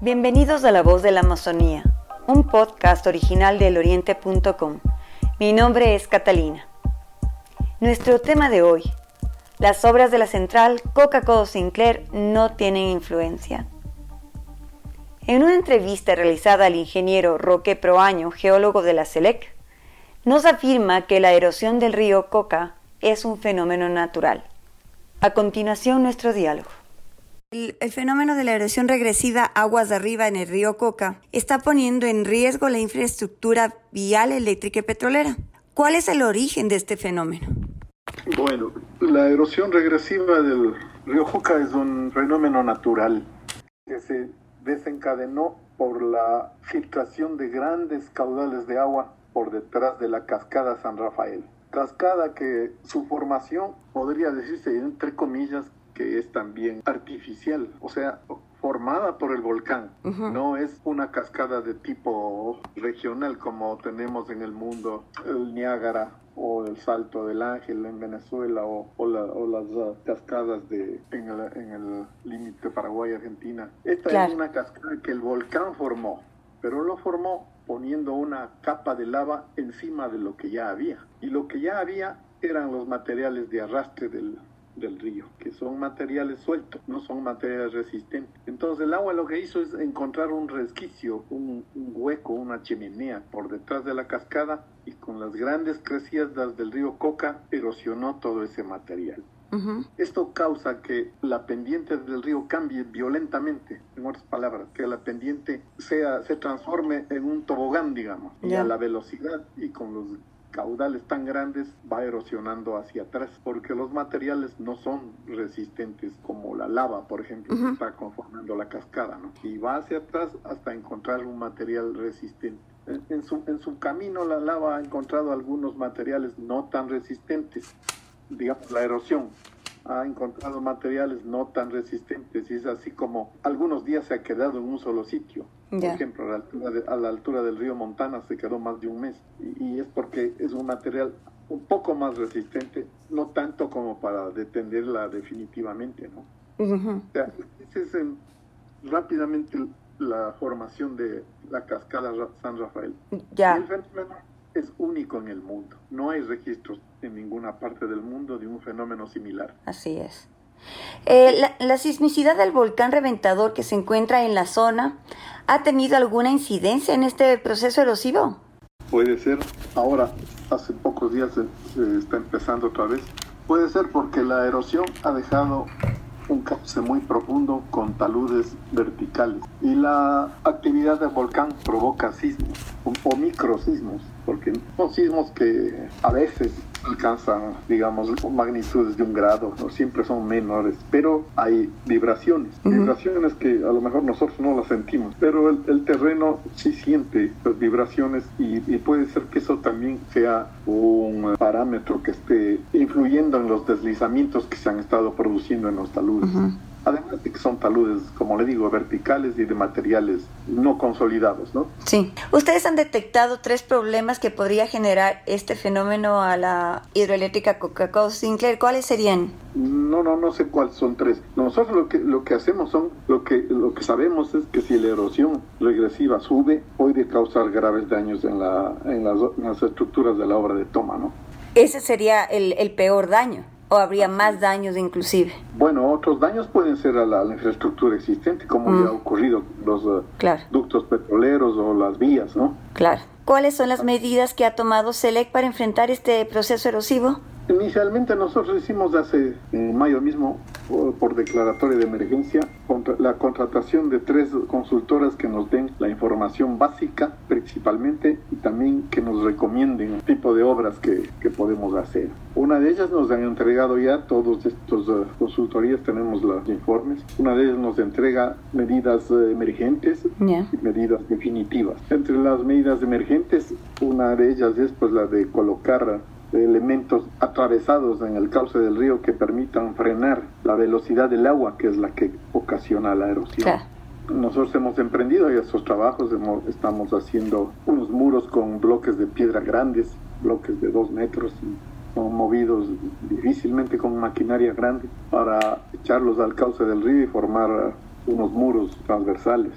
Bienvenidos a La Voz de la Amazonía, un podcast original del oriente.com. Mi nombre es Catalina. Nuestro tema de hoy, las obras de la central Coca-Cola Sinclair no tienen influencia. En una entrevista realizada al ingeniero Roque Proaño, geólogo de la SELEC, nos afirma que la erosión del río Coca es un fenómeno natural. A continuación, nuestro diálogo. El, fenómeno de la erosión regresiva aguas de arriba en el río Coca está poniendo en riesgo la infraestructura vial, eléctrica y petrolera. ¿Cuál es el origen de este fenómeno? Bueno, la erosión regresiva del río Coca es un fenómeno natural que se desencadenó por la filtración de grandes caudales de agua por detrás de la cascada San Rafael cascada que su formación podría decirse entre comillas que es también artificial, o sea, formada por el volcán. No es una cascada de tipo regional como tenemos en el mundo, el Niágara o el Salto del Ángel en Venezuela o, las uh, cascadas de, en el límite Paraguay-Argentina. Esta es una cascada que el volcán formó, pero lo formó poniendo una capa de lava encima de lo que ya había. Y lo que ya había eran los materiales de arrastre del, río, que son materiales sueltos, no son materiales resistentes. Entonces el agua lo que hizo es encontrar un resquicio, un, un, hueco, una chimenea por detrás de la cascada y con las grandes crecidas del río Coca erosionó todo ese material. Esto causa que la pendiente del río cambie violentamente, en otras palabras, que la pendiente sea, se transforme en un tobogán, digamos, y a la velocidad y con los caudales tan grandes va erosionando hacia atrás, porque los materiales no son resistentes como la lava, por ejemplo, que está conformando la cascada, ¿no? Y va hacia atrás hasta encontrar un material resistente. En, su, en su camino la lava ha encontrado algunos materiales no tan resistentes, digamos, la erosión ha encontrado materiales no tan resistentes y es así como algunos días se ha quedado en un solo sitio. Por ejemplo, a la, altura a la, altura del río Montana se quedó más de un mes y, es porque es un material un poco más resistente, no tanto como para detenerla definitivamente, ¿no? o sea, es rápidamente la formación de la cascada San Rafael. Ya. el fenómeno es único en el mundo. No hay registros en ninguna parte del mundo de un fenómeno similar. Así es. Eh, la, sismicidad del volcán reventador que se encuentra en la zona ha tenido alguna incidencia en este proceso erosivo? Puede ser. Ahora, hace pocos días se, está empezando otra vez. Puede ser porque la erosión ha dejado un cauce muy profundo con taludes verticales y la actividad del volcán provoca sismos o microsismos porque son sismos que a veces alcanzan, digamos, magnitudes de un grado, no siempre son menores, pero hay vibraciones, vibraciones que a lo mejor nosotros no las sentimos, pero el, terreno sí siente las vibraciones y, puede ser que eso también sea un parámetro que esté influyendo en los deslizamientos que se han estado produciendo en los taludes. Además de que son taludes, como le digo, verticales y de materiales no consolidados, ¿no? Sí. Ustedes han detectado tres problemas que podría generar este fenómeno a la hidroeléctrica Coca-Cola Sinclair. ¿Cuáles serían? No, no, no sé cuáles son tres. Nosotros lo que lo que hacemos son lo que lo que sabemos es que si la erosión regresiva sube puede causar graves daños en la en las, en las estructuras de la obra de toma, ¿no? Ese sería el, el peor daño. ¿O habría más daños inclusive? Bueno, otros daños pueden ser a la, infraestructura existente, como ya ha mm. ocurrido los eh, ductos petroleros o las vías, ¿no? Claro. ¿Cuáles son las medidas que ha tomado SELEC para enfrentar este proceso erosivo? Inicialmente nosotros hicimos hace en mayo mismo por, declaratoria de emergencia la contratación de tres consultoras que nos den la información básica principalmente y también que nos recomienden el tipo de obras que, que podemos hacer. Una de ellas nos han entregado ya todos estos uh, consultorías, tenemos los informes. Una de ellas nos entrega medidas uh, emergentes y medidas definitivas. Entre las medidas emergentes, una de ellas es pues la de colocar elementos atravesados en el cauce del río que permitan frenar la velocidad del agua, que es la que ocasiona la erosión. Nosotros hemos emprendido esos trabajos, estamos haciendo unos muros con bloques de piedra grandes, bloques de dos metros, y son movidos difícilmente con maquinaria grande para echarlos al cauce del río y formar unos muros transversales.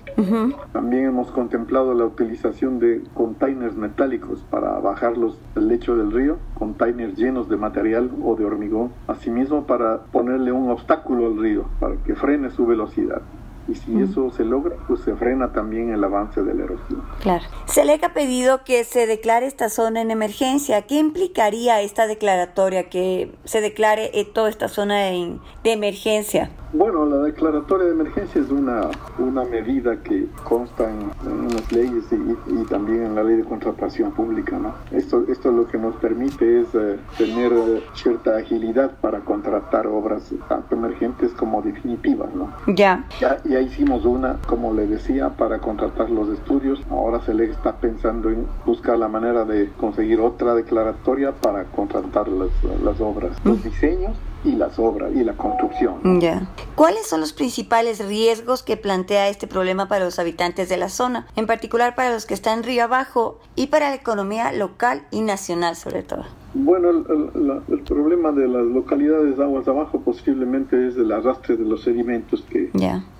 También hemos contemplado la utilización de containers metálicos para bajarlos del lecho del río, containers llenos de material o de hormigón, asimismo para ponerle un obstáculo al río para que frene su velocidad y si eso se logra, pues se frena también el avance de la erosión. Claro. Se le ha pedido que se declare esta zona en emergencia. ¿Qué implicaría esta declaratoria, que se declare eh, toda esta zona de emergencia? Bueno, la declaratoria de emergencia es una, una medida que consta en, las leyes y, también en la ley de contratación pública. ¿no? Esto, esto lo que nos permite es eh, tener eh, cierta agilidad para contratar obras tanto emergentes como definitivas. ¿no? Ya. ya. Ya hicimos una, como le decía, para contratar los estudios. Ahora se le está pensando en buscar la manera de conseguir otra declaratoria para contratar las, las obras. Los mm. diseños y las obras y la construcción. Ya. ¿Cuáles son los principales riesgos que plantea este problema para los habitantes de la zona, en particular para los que están río abajo y para la economía local y nacional sobre todo? Bueno, el, problema de las localidades de aguas abajo posiblemente es el arrastre de los sedimentos que,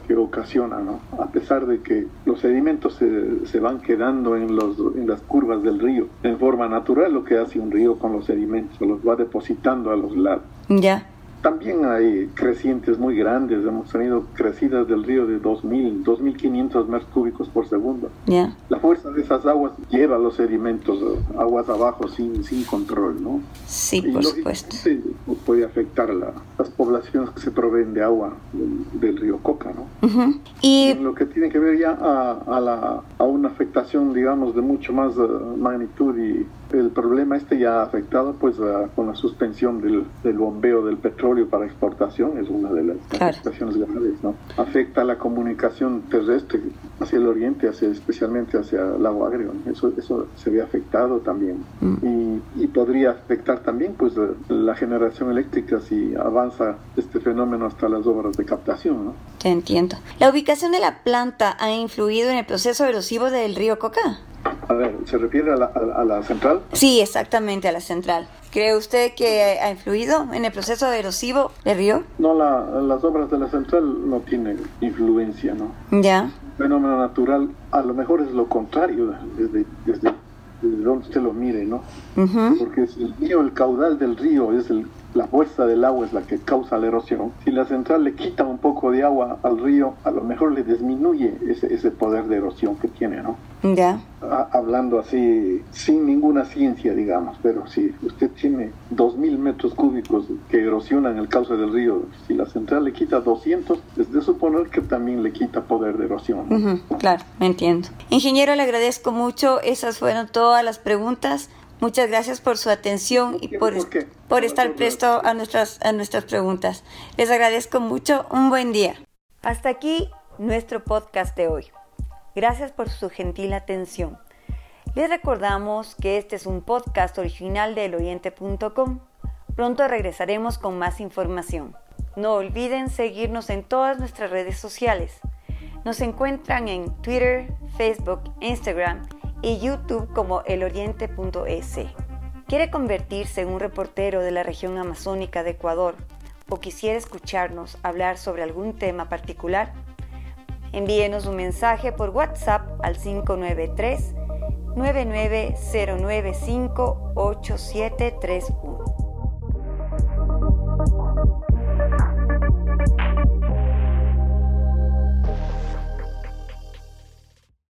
que ocasiona, ¿no? A pesar de que los sedimentos se, se, van quedando en, los, en las curvas del río en forma natural, lo que hace un río con los sedimentos, los va depositando a los lados. Ya. También hay crecientes muy grandes, hemos tenido crecidas del río de 2.000, 2.500 metros cúbicos por segundo. La fuerza de esas aguas lleva los sedimentos aguas abajo sin, sin control, ¿no? Sí, por supuesto. Puede afectar la, las poblaciones que se proveen de agua del, río Coca, ¿no? Y lo que tiene que ver ya a, a, la, a una afectación, digamos, de mucho más eh, magnitud y el problema este ya ha afectado pues con la suspensión del, del, bombeo del petróleo para exportación, es una de las afectaciones graves, ¿no? Afecta la comunicación terrestre hacia el oriente, hacia, especialmente hacia el lago Agrio, eso, eso se ve afectado también. Mm. Y, y, podría afectar también pues la generación eléctrica si avanza este fenómeno hasta las obras de captación, ¿no? Te entiendo. ¿La ubicación de la planta ha influido en el proceso erosivo del río Coca? A ver, ¿se refiere a la, a, la, central? Sí, exactamente, a la central. ¿Cree usted que ha influido en el proceso erosivo del río? No, las obras de la central no tienen influencia, ¿no? Ya. Fenómeno natural, a lo mejor es lo contrario desde, desde, donde usted lo mire, ¿no? Porque el río, el caudal del río es el, la fuerza del agua es la que causa la erosión. Si la central le quita un poco de agua al río, a lo mejor le disminuye ese, ese poder de erosión que tiene, ¿no? Ya. hablando así, sin ninguna ciencia, digamos, pero si usted tiene 2.000 metros cúbicos que erosionan el cauce del río, si la central le quita 200, es de suponer que también le quita poder de erosión. claro, me entiendo. Ingeniero, le agradezco mucho. Esas fueron todas las preguntas. Muchas gracias por su atención y por, por estar presto a nuestras, a nuestras preguntas. Les agradezco mucho. Un buen día. Hasta aquí nuestro podcast de hoy. Gracias por su gentil atención. Les recordamos que este es un podcast original de eloriente.com. Pronto regresaremos con más información. No olviden seguirnos en todas nuestras redes sociales. Nos encuentran en Twitter, Facebook, Instagram y YouTube como eloriente.es. ¿Quiere convertirse en un reportero de la región amazónica de Ecuador o quisiera escucharnos hablar sobre algún tema particular? Envíenos un mensaje por WhatsApp al 593 99095873